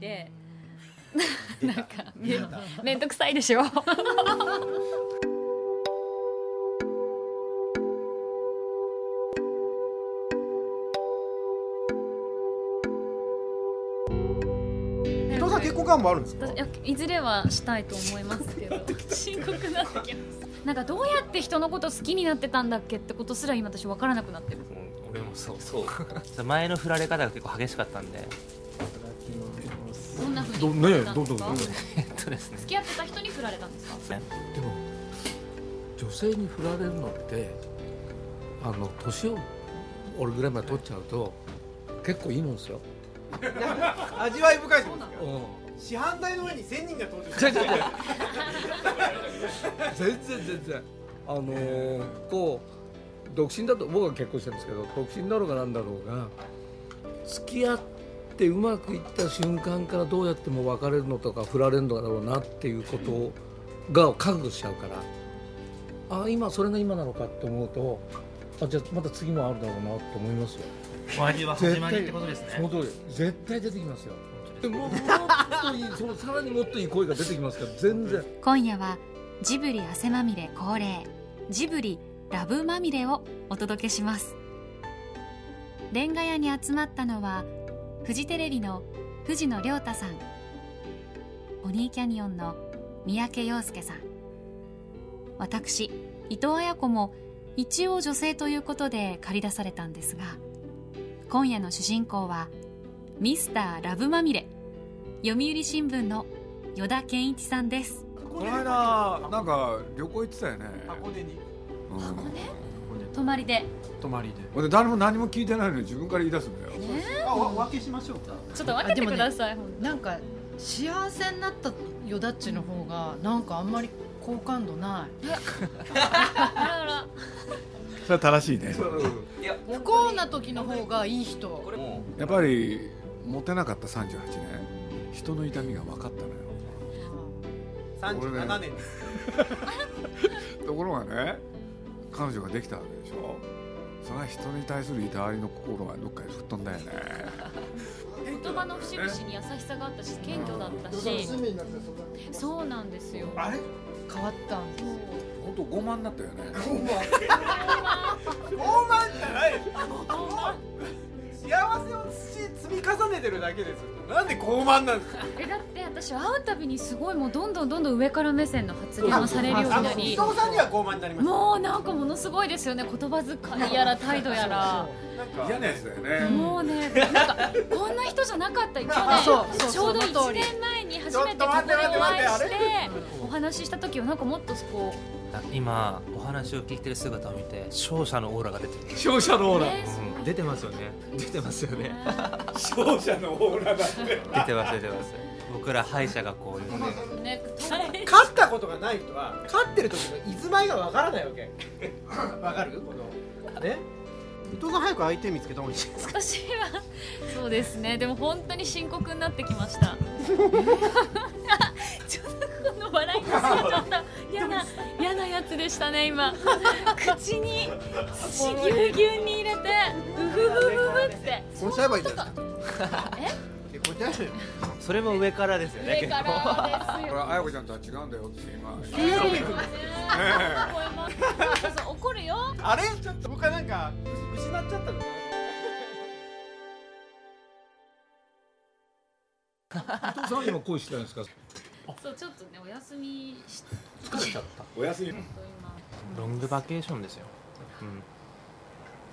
みたいでなんかめ めんどくさいでしょ。結婚願望あるんですか？私いやいずれはしたいと思いますけど。深刻になってきますなんかどうやって人のこと好きになってたんだっけってことすら今私分からなくなってる。うん俺もそうそう。前の振られ方が結構激しかったんでどねどんどんどんどんえっとですね。付き合ってた人に振られたんですか？でも女性に振られるのってあの年を俺ぐらいまで取っちゃうと結構いいもんですよ。味わい深いですもんうん市販台の上に千人が登場違う違う違う。全然全然。あのーこう独身だと僕は結婚してるんですけど独身だろうがなんだろうが付き合ってうまくいった瞬間からどうやっても別れるのとか振られるのだろうなっていうことが覚悟しちゃうから。あ今それが今なのかって思うとあじゃあまた次もあるだろうなと思いますよ。お味は始まりってことですそのね通り絶対出てきますよ。でもももっといいそのさらにもっといい声が出てきますから全然。今夜はジブリ汗まみれ恒例ジブリラブまみれをお届けします。レンガ屋に集まったのはフジテレビの藤野亮太さん。ポニーキャニオンの三宅陽介さん。私伊藤綾子も一応女性ということで駆り出されたんですが今夜の主人公はミスターラブまみれ。読売新聞の依田健一さんです。この間なんか旅行行ってたよね。箱根に。うん。箱根？泊まりで。泊まりで。誰も何も聞いてないのに自分から言い出すんだよあわ分けしましょうか。ちょっと分けてください、ほんとなんか幸せになったよだっちの方がなんかあんまり好感度ない。それは正しいね。不幸な時の方がいい人。やっぱりモテなかった38年人の痛みが分かったのよ。37年。ところがね彼女ができたわけでしょそれは人に対するいたわりの心がどっかに吹っ飛んだよね。言葉の節々に優しさがあったし謙虚だったし。そうなんですよ。あれ？変わったんです本当傲慢になったよね。傲慢じゃない。幸せを積み重ねてるだけです。よなんで傲慢なんですか？私会うたびにすごいもうどんどんどんどん上から目線の発言をされるようになり藤さんには傲慢になりましたもうなんかものすごいですよね言葉遣いやら態度やらなんか嫌なやつだよねもうねなんかこんな人じゃなかった去年ちょうど1その通り年前に初めてここでお会いしてお話しした時はなんかもっとこ今お話を聞いてる姿を見て勝者のオーラが出てる、勝者のオーラ出てますよね出てますよね勝者のオーラだって出てます出てます僕ら敗者がこういうね。ね。勝ったことがない人は勝ってる時の居住まいがわからないわけ。わかる？このね？伊藤さん早く相手見つけた方がいいですか？私はそうですね。でも本当に深刻になってきました。ちょっとこの笑い方がちょっと嫌な嫌なやつでしたね今。口にぎゅうぎゅうに入れてうふふふふって。これちゃえばいいんじゃないですか。え？それも上からですよね上からですよ。これあやこちゃんとは違うんだよって今聞こえます怒るよ。あれ？ちょっと僕はなんか失っちゃったのかな。伊藤さん今恋してないんですか？そうちょっとねお休みし疲れちゃった。お休みロングバケーションですよ、うん、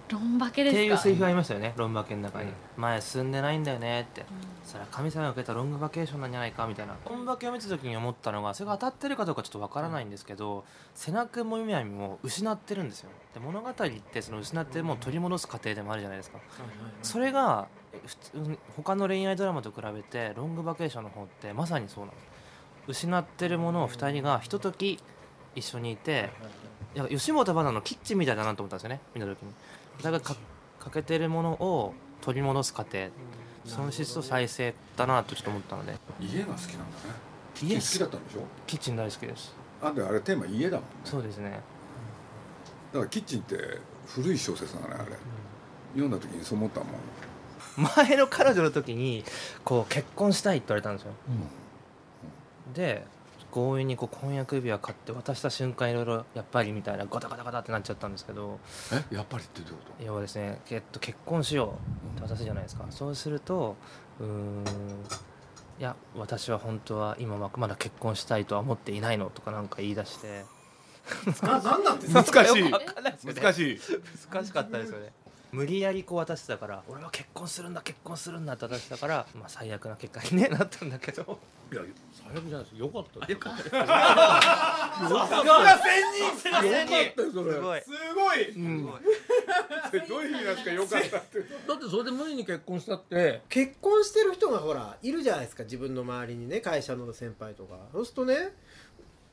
ロンバケってですか？いうセリフがありましたよね。ロンバケの中に。前進んでないんだよねって。それは神様がくれたロングバケーションなんじゃないかみたいな。ロンバケを見た時に思ったのがそれが当たってるかどうかちょっとわからないんですけど瀬名君もみやみも失ってるんですよで物語ってその失ってるものを取り戻す過程でもあるじゃないですか。それが普通他の恋愛ドラマと比べてロングバケーションの方ってまさにそうなの。失ってるものを2人がひととき一緒にいていや吉本ばなのキッチンみたいだなと思ったんですよね見た時にだからか欠けてるものを取り戻す過程。損失と再生だなとちょっと思ったので。家が好きなんだね。家好き。だったんでしょ？キッチン大好きです。あんであれテーマ家だもんね。そうですね。だからキッチンって古い小説だねあれ。読んだ時にそう思ったもん。前の彼女の時にこう結婚したいって言われたんですよ、で強引にこう婚約指輪買って渡した瞬間いろいろやっぱりみたいなガタガタガタってなっちゃったんですけどえやっぱりってどういうこ要はですね、えっと、結婚しようって渡すじゃないですか。そうするとうーんいや私は本当は今はまだ結婚したいとは思っていないのとかなんか言い出して。ななんなんですか？と難しいわかんないですよね。難しい。難しかったですよね無理やりこう渡してたから俺は結婚するんだ結婚するんだって渡してたから、まあ、最悪な結果に、ね、なったんだけど。いや最悪じゃないです。よかったですよ。かった。よかった。千人よかったよそれ。すごい。すごい。うん。だ どういう意味なんですかよかったって。ってそれで無理に結婚したって。結婚してる人がほらいるじゃないですか自分の周りにね会社の先輩とか。そうするとね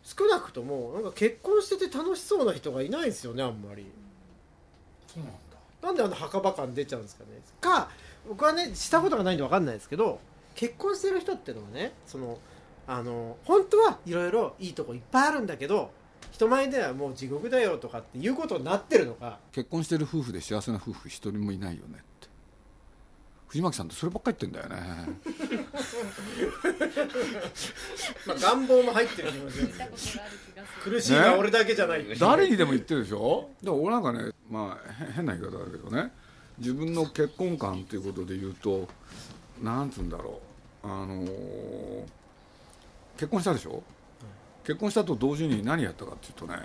少なくともなんか結婚してて楽しそうな人がいないですよねあんまり。そうなんだなんであの墓場感出ちゃうんですかね？か僕はねしたことがないんで分かんないですけど結婚してる人っていうのはねそのあの本当はいろいろいいとこいっぱいあるんだけど人前ではもう地獄だよとかっていうことになってるのか。結婚してる夫婦で幸せな夫婦一人もいないよねって。藤巻さんってそればっかり言ってんだよね。まあ願望も入ってる気もする 苦しいのは俺だけじゃない、誰にでも言ってるでしょ？だから俺なんかねまあへ 変な言い方だけどね。自分の結婚観っていうことで言うとなんつうんだろう。あのー結婚したでしょ？結婚したと同時に何やったかっていうとね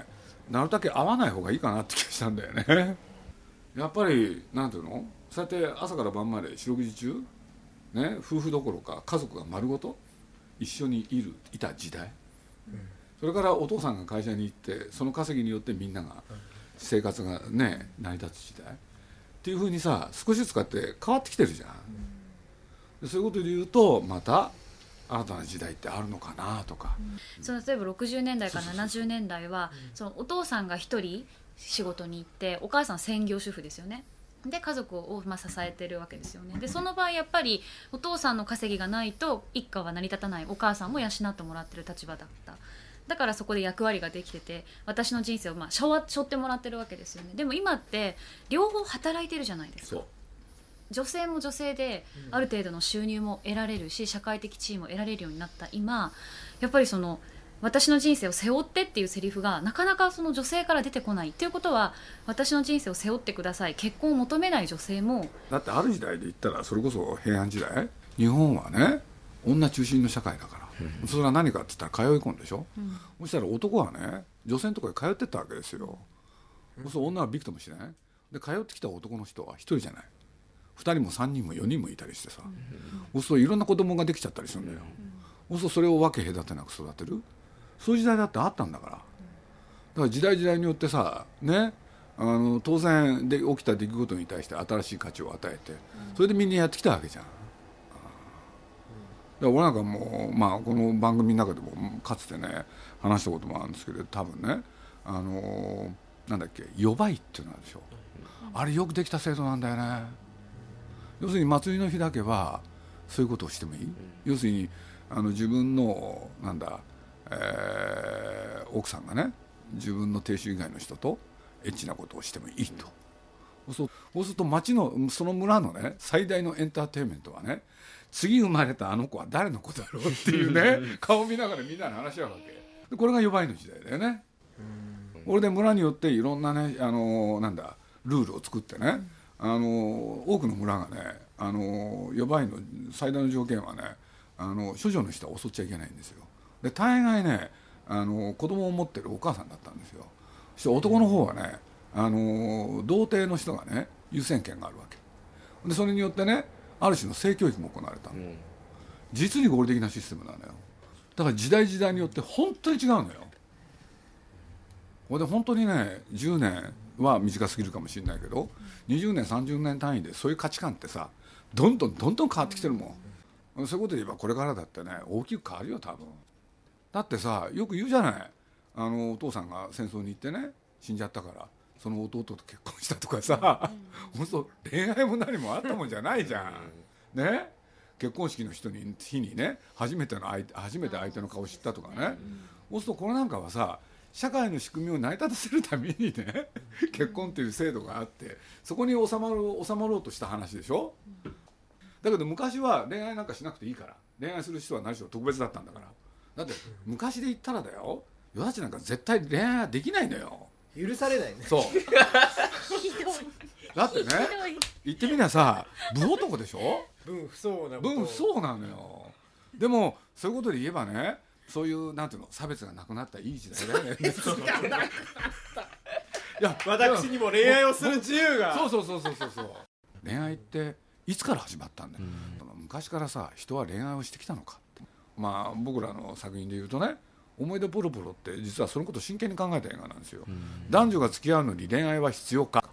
なるだけ会わない方がいいかなって気がしたんだよね。やっぱりなんていうの？そうやって朝から晩まで四六時中ね夫婦どころか家族が丸ごと一緒にいるいた時代。それからお父さんが会社に行ってその稼ぎによってみんなが生活がね成り立つ時代。っていうふうにさ少しずつこうやって変わってきてるじゃん、でそういうことで言うとまた新たな時代ってあるのかなとか、その例えば60年代から70年代はそのお父さんが一人仕事に行ってお母さん専業主婦ですよね。で家族をまあ支えてるわけですよね。でその場合やっぱりお父さんの稼ぎがないと一家は成り立たないお母さんも養ってもらってる立場だっただからそこで役割ができてて私の人生をまあ背負背負ってもらってるわけですよね。でも今って両方働いてるじゃないですか。そう。女性も女性である程度の収入も得られるし社会的地位も得られるようになった。今やっぱりその私の人生を背負ってっていうセリフがなかなかその女性から出てこないっていうことは私の人生を背負ってください。結婚を求めない女性もだってある時代で言ったらそれこそ平安時代？日本はね女中心の社会だから、それは何かって言ったら通い込んでしょ、そしたら男はね女性のところに通ってったわけですよ、そうすると女はびくともしない。で通ってきた男の人は一人じゃない。2人も3人も4人もいたりしてさ、そうするといろんな子供ができちゃったりするんだよ、そうするとそれを分け隔てなく育てる。そういう時代だってあったんだから。だから時代時代によってさねあの当然で起きた出来事に対して新しい価値を与えてそれでみんなやってきたわけじゃん。だから俺なんかもう、まあ、この番組の中でもかつてね話したこともあるんですけど多分ねあのなんだっけ「予売」っていうのあるでしょ。あれよくできた制度なんだよね。要するに祭りの日だけはそういうことをしてもいい。要するにあの自分のなんだ、えー奥さんがね自分の亭主以外の人とエッチなことをしてもいいと。そうそうすると町のその村のね最大のエンターテインメントはね次生まれたあの子は誰の子だろうっていうね顔見ながらみんなで話し合うわけ。でこれが予売の時代だよね。俺で村によっていろんなねあのなんだルールを作ってねあの多くの村がねあの予売の最大の条件はねあの処女の人は襲っちゃいけないんですよ。で大概ねあの子供を持ってるお母さんだったんですよ。そして男の方はねあの童貞の人がね優先権があるわけ。でそれによってねある種の性教育も行われたの、実に合理的なシステムなのよ。だから時代時代によって本当に違うのよ。これで本当にね10年は短すぎるかもしれないけど20年30年単位でそういう価値観ってさどんどんどんどん変わってきてるもん。そういうことで言えばこれからだってね大きく変わるよ多分。だってさよく言うじゃない。あのお父さんが戦争に行ってね死んじゃったからその弟と結婚したとかさ、本当恋愛も何もあったもんじゃないじゃん。ね？結婚式の人に日にね初めての相手初めて相手の顔を知ったとかね、そうするとこれなんかはさ社会の仕組みを成り立たせるためにね結婚っていう制度があってそこに収まる収まろうとした話でしょ？だけど昔は恋愛なんかしなくていいから。恋愛する人は何しろ特別だったんだから。だって昔で言ったらだよ。与田ちなんか絶対恋愛はできないのよ許されないね。そう。だってね言ってみりゃさ武男でしょ？分不相応な分不相応なのよ。でもそういうことで言えばねそういうなんていうの差別がなくなったいい時代だよね。いや私にも恋愛をする自由が。そうそうそうそうそうそう。恋愛っていつから始まったんだよ、昔からさ人は恋愛をしてきたのかって。まあ僕らの作品で言うとね「思い出ポロポロ」って実はそのことを真剣に考えた映画なんですよ、男女が付き合うのに恋愛は必要か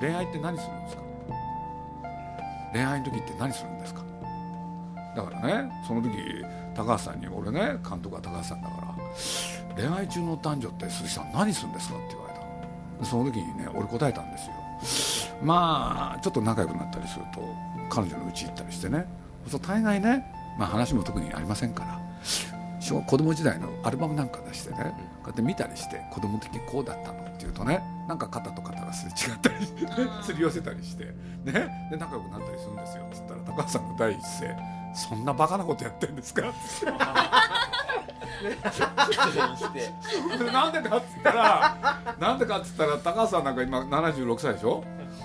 恋愛って何するんですか？恋愛の時って何するんですか？だからねその時高橋さんに俺ね監督は高橋さんだから「恋愛中の男女って鈴木さん何するんですか?」って言われた。その時にね俺答えたんですよ。まあちょっと仲良くなったりすると彼女の家行ったりしてね。そう大概ね、まあ、話も特にありませんから。小子供時代のアルバムなんか出してね、こうやって見たりして子供的にこうだったのっていうとねなんか肩と肩がすれ違ったりして、すり寄せたりしてね。で仲良くなったりするんですよっつったら高橋さんの第一声「そんなバカなことやってんですか? 」でなんでかっつったらなんでかっつったら高橋さんなんか今76歳でしょ？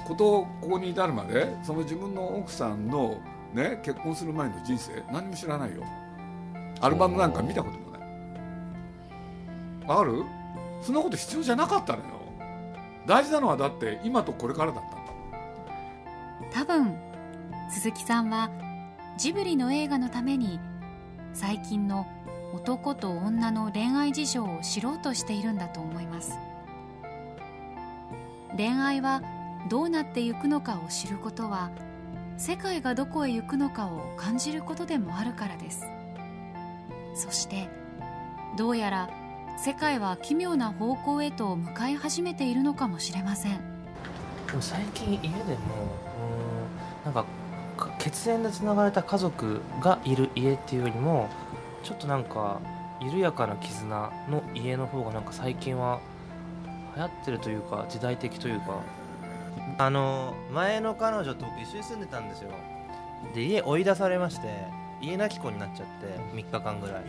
ことここに至るまでその自分の奥さんのね結婚する前の人生何も知らないよアルバムなんか見たこともない。ある？そんなこと必要じゃなかったのよ。大事なのはだって今とこれからだったんだ多分鈴木さんはジブリの映画のために最近の男と女の恋愛事情を知ろうとしているんだと思います。恋愛はどうなってゆくのかを知ることは世界がどこへ行くのかを感じることでもあるからです。そしてどうやら世界は奇妙な方向へと向かい始めているのかもしれません。でも最近家でもうーんなんかか血縁でつながれた家族がいる家っていうよりもちょっとなんか緩やかな絆の家の方がなんか最近は流行ってるというか時代的というか。あの前の彼女と僕一緒に住んでたんですよ。で家追い出されまして家なき子になっちゃって3日間ぐらい。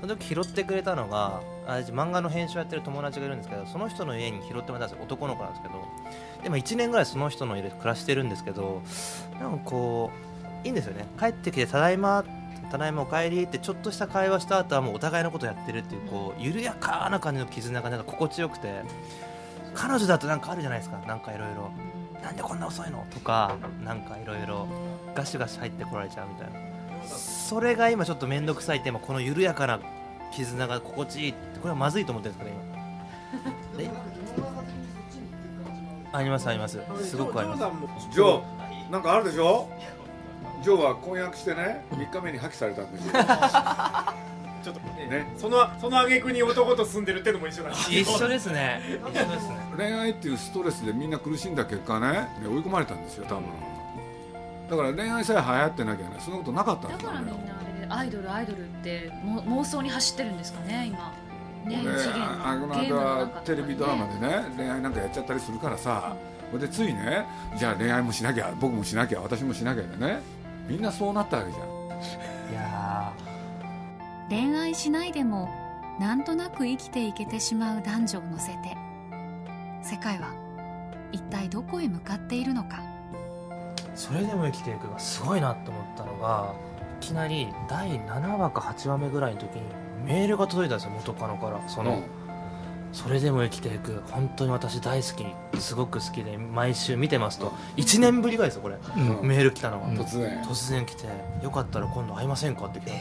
その時拾ってくれたのがあ漫画の編集やってる友達がいるんですけどその人の家に拾ってもらったんですよ。男の子なんですけど。でも1年ぐらいその人の家で暮らしてるんですけどなんかこういいんですよね。帰ってきて「ただいま」ただいまお帰りってちょっとした会話した後はもうお互いのことやってるっていうこう緩やかな感じの絆がなんか心地よくて彼女だとなんかあるじゃないですか。なんかいろいろなんでこんな遅いの？とかなんかいろいろガシガシ入ってこられちゃうみたいなそれが今ちょっと面倒くさいって今この緩やかな絆が心地いいってこれはまずいと思ってるんですかね今。え？ありますあります。す。ごくあります。ジョーなんかあるでしょ？ジョーは婚約してね3日目に破棄されたんですよ。ちょっとねねね。そのその挙句に男と住んでるってのも一緒なんです一緒ですね。一緒ですね。恋愛っていうストレスでみんな苦しんだ結果ねね追い込まれたんですよ多分だから恋愛さえ流行ってなきゃねそんなことなかったんだからみんなあれでアイドルアイドルっても妄想に走ってるんですかね今。ねあの間テレビドラマでね恋愛なんかやっちゃったりするからさ。それでついねじゃあ恋愛もしなきゃ僕もしなきゃ私もしなきゃでね。みんなそうなったわけじゃん。いや恋愛しないでもなんとなく生きていけてしまう男女を乗せて世界は一体どこへ向かっているのか。ーそれでも生きていくがすごいなと思ったのがいきなり第7話か8話目ぐらいの時にメールが届いたんですよ元カノから。その、それでも生きていく。本当に私大好きすごく好きで毎週見てますと。1年ぶりぐらいですよこれ、うん。メール来たのが、うん突然。突然来てよかったら今度会いませんかって。来たん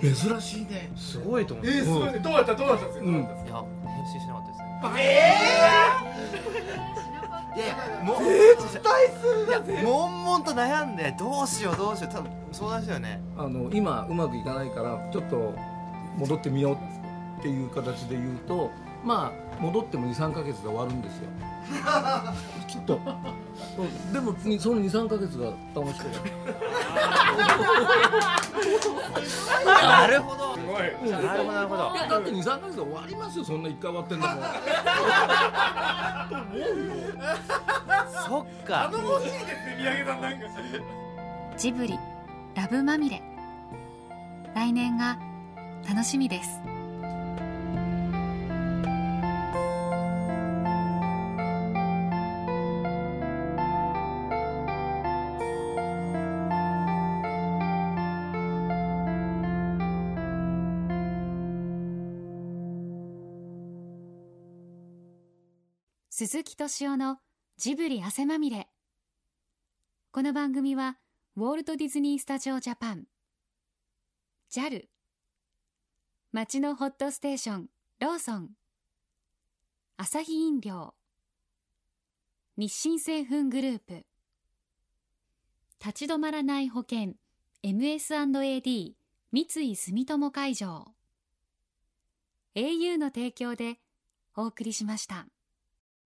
ですよ、珍しいね。すごいと思って、えー、すごいね。どうだったどうだったんですか、うんどうだったんですか？いや返信しなかったですね。いやいやもう絶対するいや悶々と悩んでどうしようどうしよう多分相談したよね。あの今うまくいかないからちょっと戻ってみようっていう形で言うとまあ戻っても23か月で終わるんですよ。きっと。うんでもにその23か月が楽しくて。なるほどいなるほどなるほどいやだって23か月で終わりますよそんな1回終わってんだも。んそっか頼もしいですね宮城さんなんか。ジブリラブまみれ。来年が楽しみです鈴木敏夫のジブリ汗まみれ。この番組はウォルト・ディズニー・スタジオ・ジャパン。JAL 街のホットステーションローソン。アサヒ飲料。日清製粉グループ。立ち止まらない保険 MS&AD 三井住友海上。au の提供でお送りしました。